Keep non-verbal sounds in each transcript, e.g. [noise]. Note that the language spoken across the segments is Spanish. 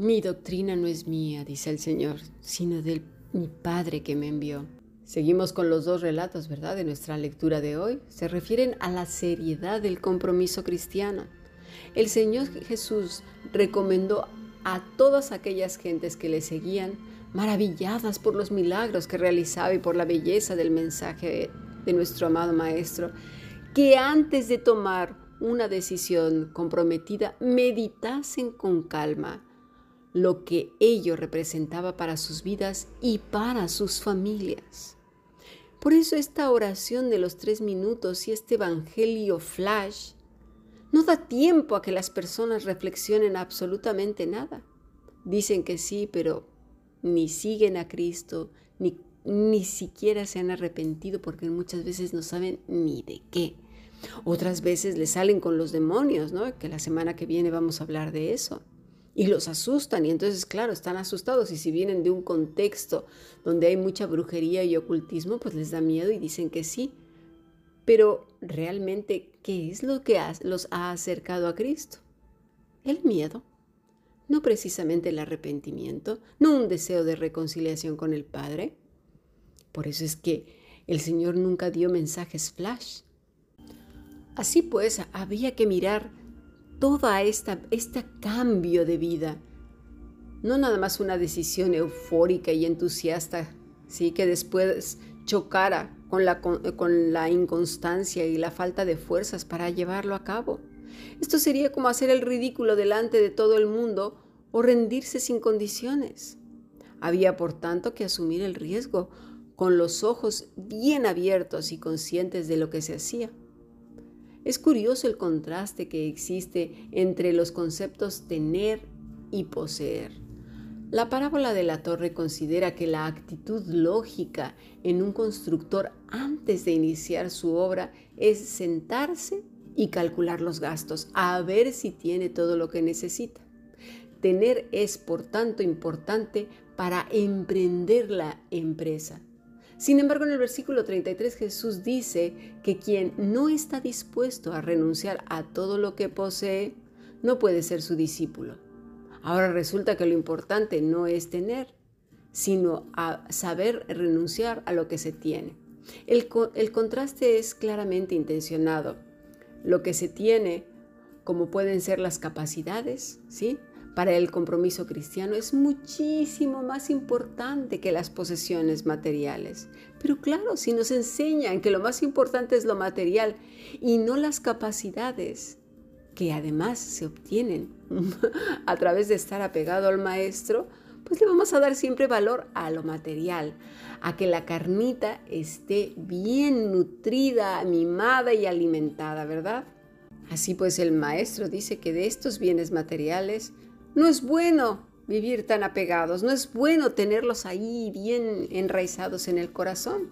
Mi doctrina no es mía, dice el Señor, sino de mi Padre que me envió. Seguimos con los dos relatos, ¿verdad?, de nuestra lectura de hoy. Se refieren a la seriedad del compromiso cristiano. El Señor Jesús recomendó a todas aquellas gentes que le seguían, maravilladas por los milagros que realizaba y por la belleza del mensaje de nuestro amado Maestro, que antes de tomar una decisión comprometida, meditasen con calma lo que ello representaba para sus vidas y para sus familias. Por eso esta oración de los tres minutos y este Evangelio flash no da tiempo a que las personas reflexionen absolutamente nada. Dicen que sí, pero ni siguen a Cristo, ni, ni siquiera se han arrepentido porque muchas veces no saben ni de qué. Otras veces le salen con los demonios, ¿no? Que la semana que viene vamos a hablar de eso. Y los asustan y entonces, claro, están asustados y si vienen de un contexto donde hay mucha brujería y ocultismo, pues les da miedo y dicen que sí. Pero realmente, ¿qué es lo que los ha acercado a Cristo? El miedo, no precisamente el arrepentimiento, no un deseo de reconciliación con el Padre. Por eso es que el Señor nunca dio mensajes flash. Así pues, había que mirar todo este cambio de vida. No nada más una decisión eufórica y entusiasta, ¿sí? que después chocara con la, con la inconstancia y la falta de fuerzas para llevarlo a cabo. Esto sería como hacer el ridículo delante de todo el mundo o rendirse sin condiciones. Había por tanto que asumir el riesgo con los ojos bien abiertos y conscientes de lo que se hacía. Es curioso el contraste que existe entre los conceptos tener y poseer. La parábola de la torre considera que la actitud lógica en un constructor antes de iniciar su obra es sentarse y calcular los gastos, a ver si tiene todo lo que necesita. Tener es, por tanto, importante para emprender la empresa. Sin embargo, en el versículo 33 Jesús dice que quien no está dispuesto a renunciar a todo lo que posee, no puede ser su discípulo. Ahora resulta que lo importante no es tener, sino saber renunciar a lo que se tiene. El, contraste es claramente intencionado. Lo que se tiene, como pueden ser las capacidades, ¿sí? Para el compromiso cristiano es muchísimo más importante que las posesiones materiales. Pero claro, si nos enseñan que lo más importante es lo material y no las capacidades, que además se obtienen [laughs] a través de estar apegado al maestro, pues le vamos a dar siempre valor a lo material, a que la carnita esté bien nutrida, mimada y alimentada, ¿verdad? Así pues el maestro dice que de estos bienes materiales no es bueno vivir tan apegados, no es bueno tenerlos ahí bien enraizados en el corazón.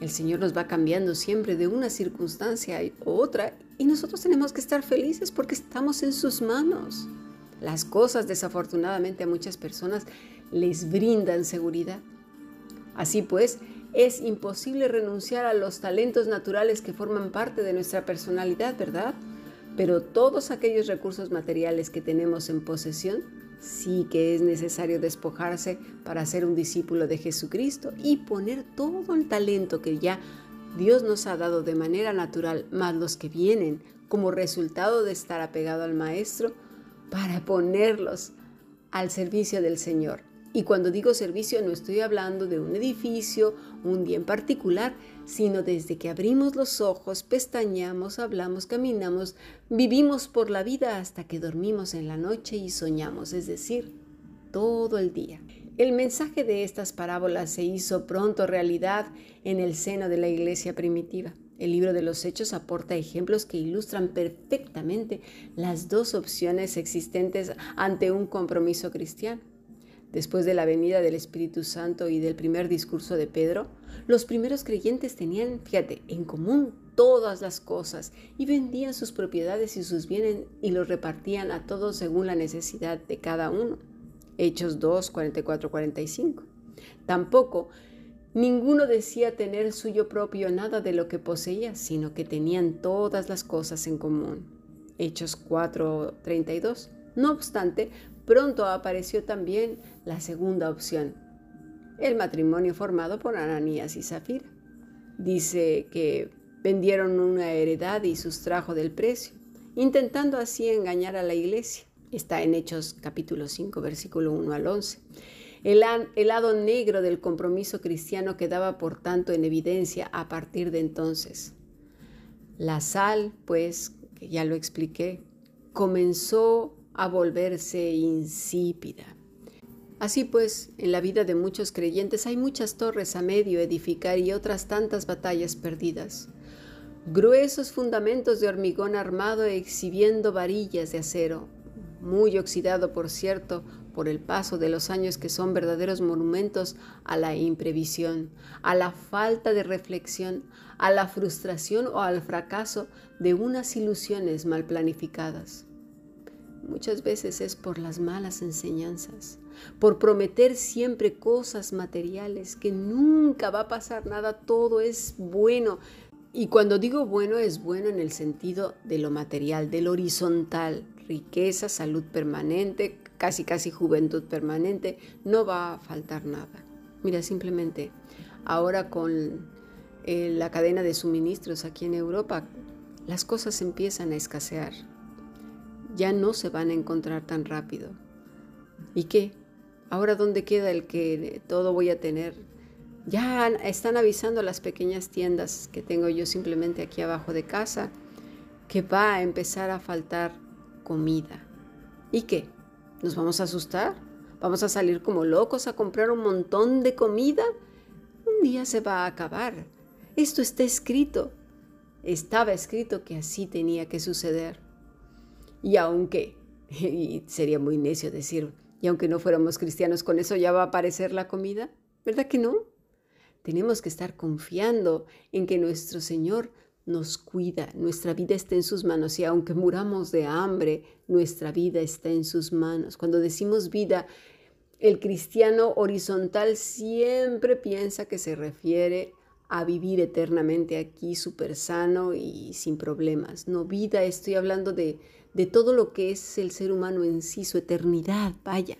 El Señor nos va cambiando siempre de una circunstancia a otra y nosotros tenemos que estar felices porque estamos en sus manos. Las cosas desafortunadamente a muchas personas les brindan seguridad. Así pues, es imposible renunciar a los talentos naturales que forman parte de nuestra personalidad, ¿verdad? Pero todos aquellos recursos materiales que tenemos en posesión sí que es necesario despojarse para ser un discípulo de Jesucristo y poner todo el talento que ya Dios nos ha dado de manera natural, más los que vienen como resultado de estar apegado al Maestro, para ponerlos al servicio del Señor. Y cuando digo servicio no estoy hablando de un edificio, un día en particular, sino desde que abrimos los ojos, pestañamos, hablamos, caminamos, vivimos por la vida hasta que dormimos en la noche y soñamos, es decir, todo el día. El mensaje de estas parábolas se hizo pronto realidad en el seno de la iglesia primitiva. El libro de los Hechos aporta ejemplos que ilustran perfectamente las dos opciones existentes ante un compromiso cristiano. Después de la venida del Espíritu Santo y del primer discurso de Pedro, los primeros creyentes tenían, fíjate, en común todas las cosas y vendían sus propiedades y sus bienes y los repartían a todos según la necesidad de cada uno. Hechos 2, 44, 45. Tampoco ninguno decía tener suyo propio nada de lo que poseía, sino que tenían todas las cosas en común. Hechos 4, 32. No obstante, pronto apareció también la segunda opción, el matrimonio formado por Ananías y Zafira. Dice que vendieron una heredad y sustrajo del precio, intentando así engañar a la iglesia. Está en Hechos capítulo 5, versículo 1 al 11. El, el, lado negro del compromiso cristiano quedaba por tanto en evidencia a partir de entonces. La sal, pues, que ya lo expliqué, comenzó a volverse insípida. Así pues, en la vida de muchos creyentes hay muchas torres a medio edificar y otras tantas batallas perdidas. Gruesos fundamentos de hormigón armado exhibiendo varillas de acero, muy oxidado por cierto por el paso de los años que son verdaderos monumentos a la imprevisión, a la falta de reflexión, a la frustración o al fracaso de unas ilusiones mal planificadas. Muchas veces es por las malas enseñanzas, por prometer siempre cosas materiales, que nunca va a pasar nada, todo es bueno. Y cuando digo bueno es bueno en el sentido de lo material, del horizontal, riqueza, salud permanente, casi casi juventud permanente, no va a faltar nada. Mira, simplemente ahora con eh, la cadena de suministros aquí en Europa, las cosas empiezan a escasear. Ya no se van a encontrar tan rápido. ¿Y qué? Ahora dónde queda el que todo voy a tener? Ya están avisando las pequeñas tiendas que tengo yo simplemente aquí abajo de casa que va a empezar a faltar comida. ¿Y qué? ¿Nos vamos a asustar? ¿Vamos a salir como locos a comprar un montón de comida? Un día se va a acabar. Esto está escrito. Estaba escrito que así tenía que suceder. Y aunque, [laughs] y sería muy necio decir, y aunque no fuéramos cristianos, con eso ya va a aparecer la comida, ¿verdad que no? Tenemos que estar confiando en que nuestro Señor nos cuida, nuestra vida está en sus manos y aunque muramos de hambre, nuestra vida está en sus manos. Cuando decimos vida, el cristiano horizontal siempre piensa que se refiere a vivir eternamente aquí súper sano y sin problemas. No vida, estoy hablando de, de todo lo que es el ser humano en sí, su eternidad, vaya.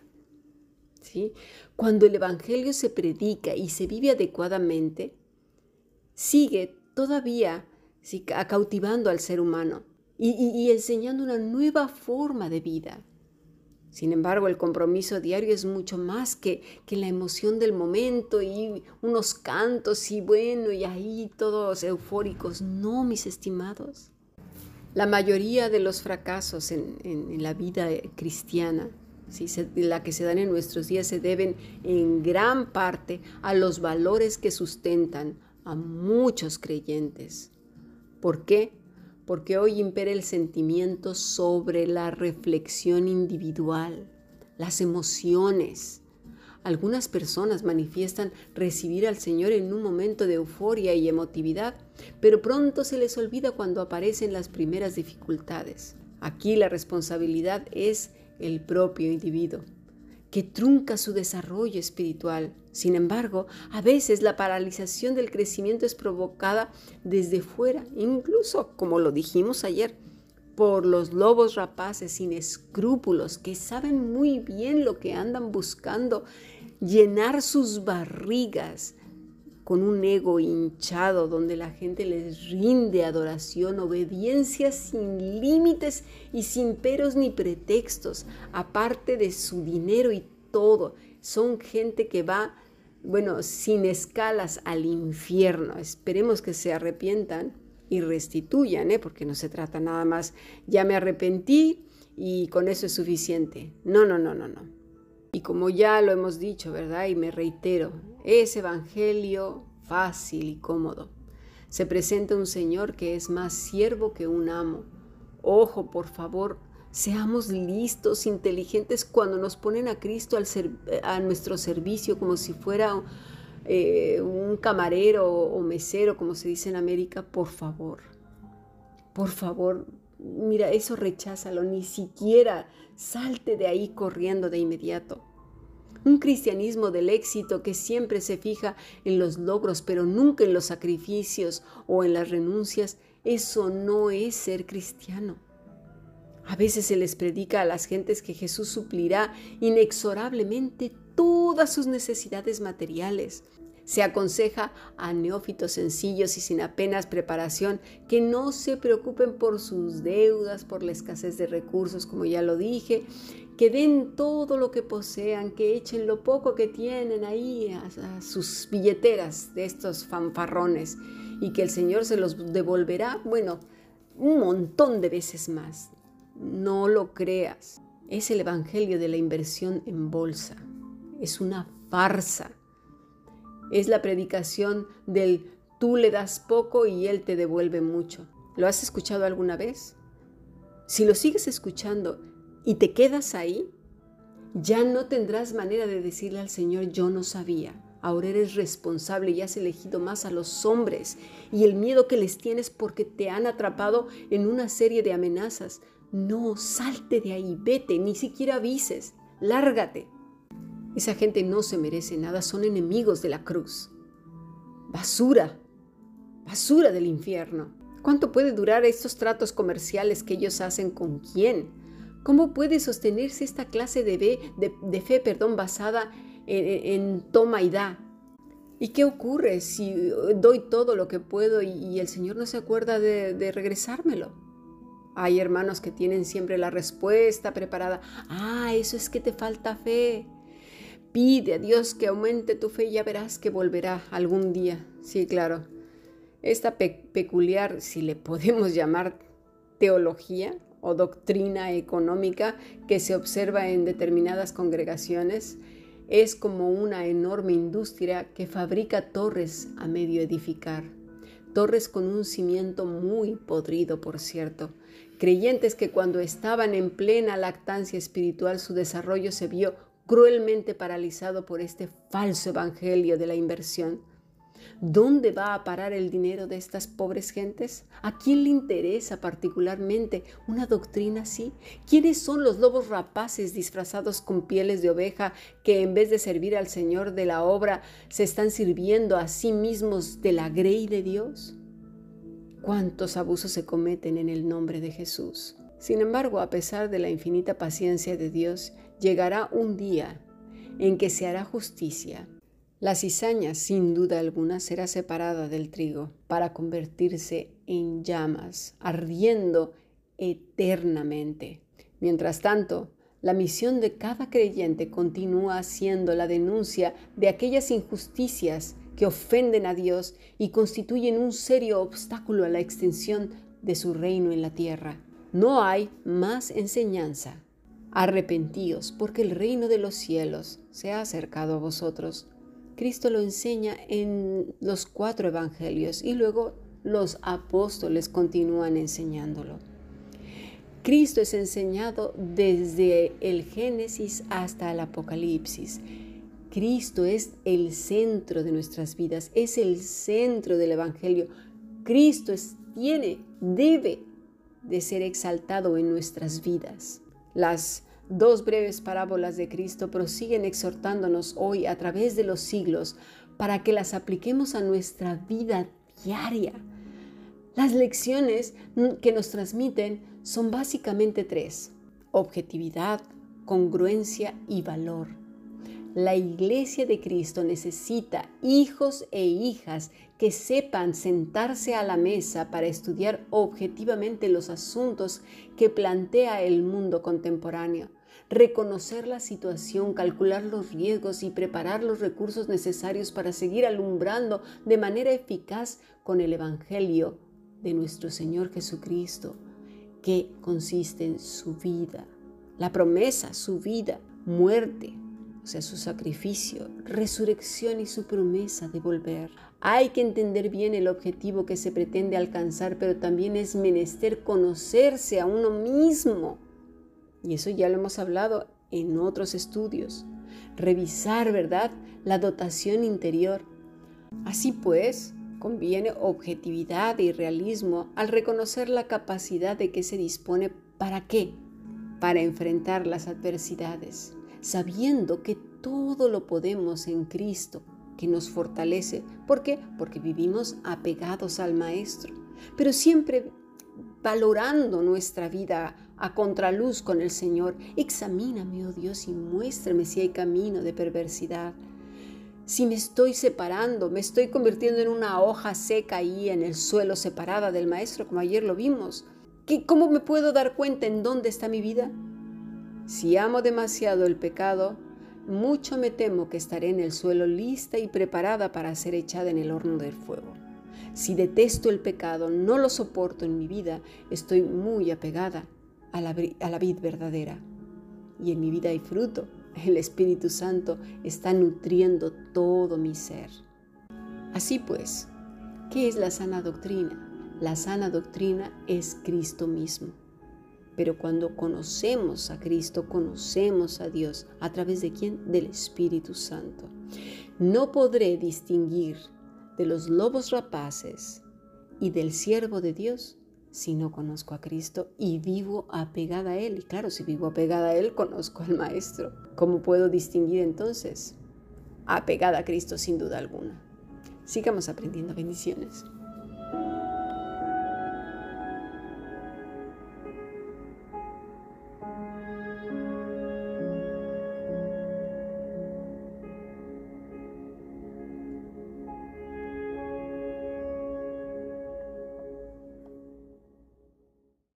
¿Sí? Cuando el Evangelio se predica y se vive adecuadamente, sigue todavía cautivando al ser humano y, enseñando una nueva forma de vida. Sin embargo, el compromiso diario es mucho más que, que, la emoción del momento y unos cantos y bueno, y ahí todos eufóricos. No, mis estimados. La mayoría de los fracasos en, la vida cristiana, ¿sí? la que se dan en nuestros días, se deben en gran parte a los valores que sustentan a muchos creyentes. ¿Por qué? Porque hoy impera el sentimiento sobre la reflexión individual, las emociones. Algunas personas manifiestan recibir al Señor en un momento de euforia y emotividad, pero pronto se les olvida cuando aparecen las primeras dificultades. Aquí la responsabilidad es el propio individuo que trunca su desarrollo espiritual. Sin embargo, a veces la paralización del crecimiento es provocada desde fuera, incluso, como lo dijimos ayer, por los lobos rapaces sin escrúpulos que saben muy bien lo que andan buscando, llenar sus barrigas con un ego hinchado donde la gente les rinde adoración, obediencia sin límites y sin peros ni pretextos, aparte de su dinero y todo. Son gente que va, bueno, sin escalas al infierno. Esperemos que se arrepientan y restituyan, ¿eh? porque no se trata nada más, ya me arrepentí y con eso es suficiente. No, no, no, no, no. Y como ya lo hemos dicho, ¿verdad? Y me reitero, es evangelio fácil y cómodo. Se presenta un Señor que es más siervo que un amo. Ojo, por favor, seamos listos, inteligentes cuando nos ponen a Cristo al a nuestro servicio como si fuera eh, un camarero o mesero, como se dice en América. Por favor, por favor, mira, eso recházalo, ni siquiera salte de ahí corriendo de inmediato. Un cristianismo del éxito que siempre se fija en los logros, pero nunca en los sacrificios o en las renuncias, eso no es ser cristiano. A veces se les predica a las gentes que Jesús suplirá inexorablemente todas sus necesidades materiales. Se aconseja a neófitos sencillos y sin apenas preparación que no se preocupen por sus deudas, por la escasez de recursos, como ya lo dije, que den todo lo que posean, que echen lo poco que tienen ahí a, sus billeteras de estos fanfarrones y que el Señor se los devolverá, bueno, un montón de veces más. No lo creas. Es el Evangelio de la inversión en bolsa. Es una farsa. Es la predicación del tú le das poco y él te devuelve mucho. ¿Lo has escuchado alguna vez? Si lo sigues escuchando y te quedas ahí, ya no tendrás manera de decirle al Señor, yo no sabía. Ahora eres responsable y has elegido más a los hombres y el miedo que les tienes porque te han atrapado en una serie de amenazas. No, salte de ahí, vete, ni siquiera avises, lárgate. Esa gente no se merece nada, son enemigos de la cruz. Basura, basura del infierno. ¿Cuánto puede durar estos tratos comerciales que ellos hacen con quién? ¿Cómo puede sostenerse esta clase de, fe, perdón, basada en, toma y da? ¿Y qué ocurre si doy todo lo que puedo y, el Señor no se acuerda de, de regresármelo? Hay hermanos que tienen siempre la respuesta preparada. Ah, eso es que te falta fe. Pide a Dios que aumente tu fe y ya verás que volverá algún día. Sí, claro. Esta peculiar, si le [laughs] podemos llamar teología, o doctrina económica que se observa en determinadas congregaciones es como una enorme industria que fabrica torres a medio edificar. Torres con un cimiento muy podrido, por cierto. Creyentes que cuando estaban en plena lactancia espiritual su desarrollo se vio cruelmente paralizado por este falso evangelio de la inversión ¿Dónde va a parar el dinero de estas pobres gentes? ¿A quién le interesa particularmente una doctrina así? ¿Quiénes son los lobos rapaces disfrazados con pieles de oveja que en vez de servir al Señor de la obra se están sirviendo a sí mismos de la grey de Dios? ¿Cuántos abusos se cometen en el nombre de Jesús? Sin embargo, a pesar de la infinita paciencia de Dios, llegará un día en que se hará justicia la cizaña, sin duda alguna, será separada del trigo para convertirse en llamas, ardiendo eternamente. Mientras tanto, la misión de cada creyente continúa siendo la denuncia de aquellas injusticias que ofenden a Dios y constituyen un serio obstáculo a la extensión de su reino en la tierra. No hay más enseñanza. Arrepentíos, porque el reino de los cielos se ha acercado a vosotros. Cristo lo enseña en los cuatro evangelios y luego los apóstoles continúan enseñándolo. Cristo es enseñado desde el Génesis hasta el Apocalipsis. Cristo es el centro de nuestras vidas, es el centro del Evangelio. Cristo tiene, debe de ser exaltado en nuestras vidas. Las Dos breves parábolas de Cristo prosiguen exhortándonos hoy a través de los siglos para que las apliquemos a nuestra vida diaria. Las lecciones que nos transmiten son básicamente tres, objetividad, congruencia y valor. La iglesia de Cristo necesita hijos e hijas que sepan sentarse a la mesa para estudiar objetivamente los asuntos que plantea el mundo contemporáneo reconocer la situación, calcular los riesgos y preparar los recursos necesarios para seguir alumbrando de manera eficaz con el Evangelio de nuestro Señor Jesucristo, que consiste en su vida, la promesa, su vida, muerte, o sea, su sacrificio, resurrección y su promesa de volver. Hay que entender bien el objetivo que se pretende alcanzar, pero también es menester conocerse a uno mismo y eso ya lo hemos hablado en otros estudios. Revisar, ¿verdad? La dotación interior. Así pues, conviene objetividad y realismo al reconocer la capacidad de que se dispone para qué? Para enfrentar las adversidades, sabiendo que todo lo podemos en Cristo, que nos fortalece. ¿Por qué? Porque vivimos apegados al Maestro. Pero siempre valorando nuestra vida a contraluz con el Señor. Examíname, oh Dios, y muéstrame si hay camino de perversidad. Si me estoy separando, me estoy convirtiendo en una hoja seca ahí en el suelo separada del Maestro, como ayer lo vimos. ¿Cómo me puedo dar cuenta en dónde está mi vida? Si amo demasiado el pecado, mucho me temo que estaré en el suelo lista y preparada para ser echada en el horno del fuego. Si detesto el pecado, no lo soporto en mi vida, estoy muy apegada a la, a vid verdadera. Y en mi vida hay fruto. El Espíritu Santo está nutriendo todo mi ser. Así pues, ¿qué es la sana doctrina? La sana doctrina es Cristo mismo. Pero cuando conocemos a Cristo, conocemos a Dios. ¿A través de quién? Del Espíritu Santo. No podré distinguir de los lobos rapaces y del siervo de Dios si no conozco a Cristo y vivo apegada a Él. Y claro, si vivo apegada a Él, conozco al Maestro. ¿Cómo puedo distinguir entonces? Apegada a Cristo sin duda alguna. Sigamos aprendiendo bendiciones.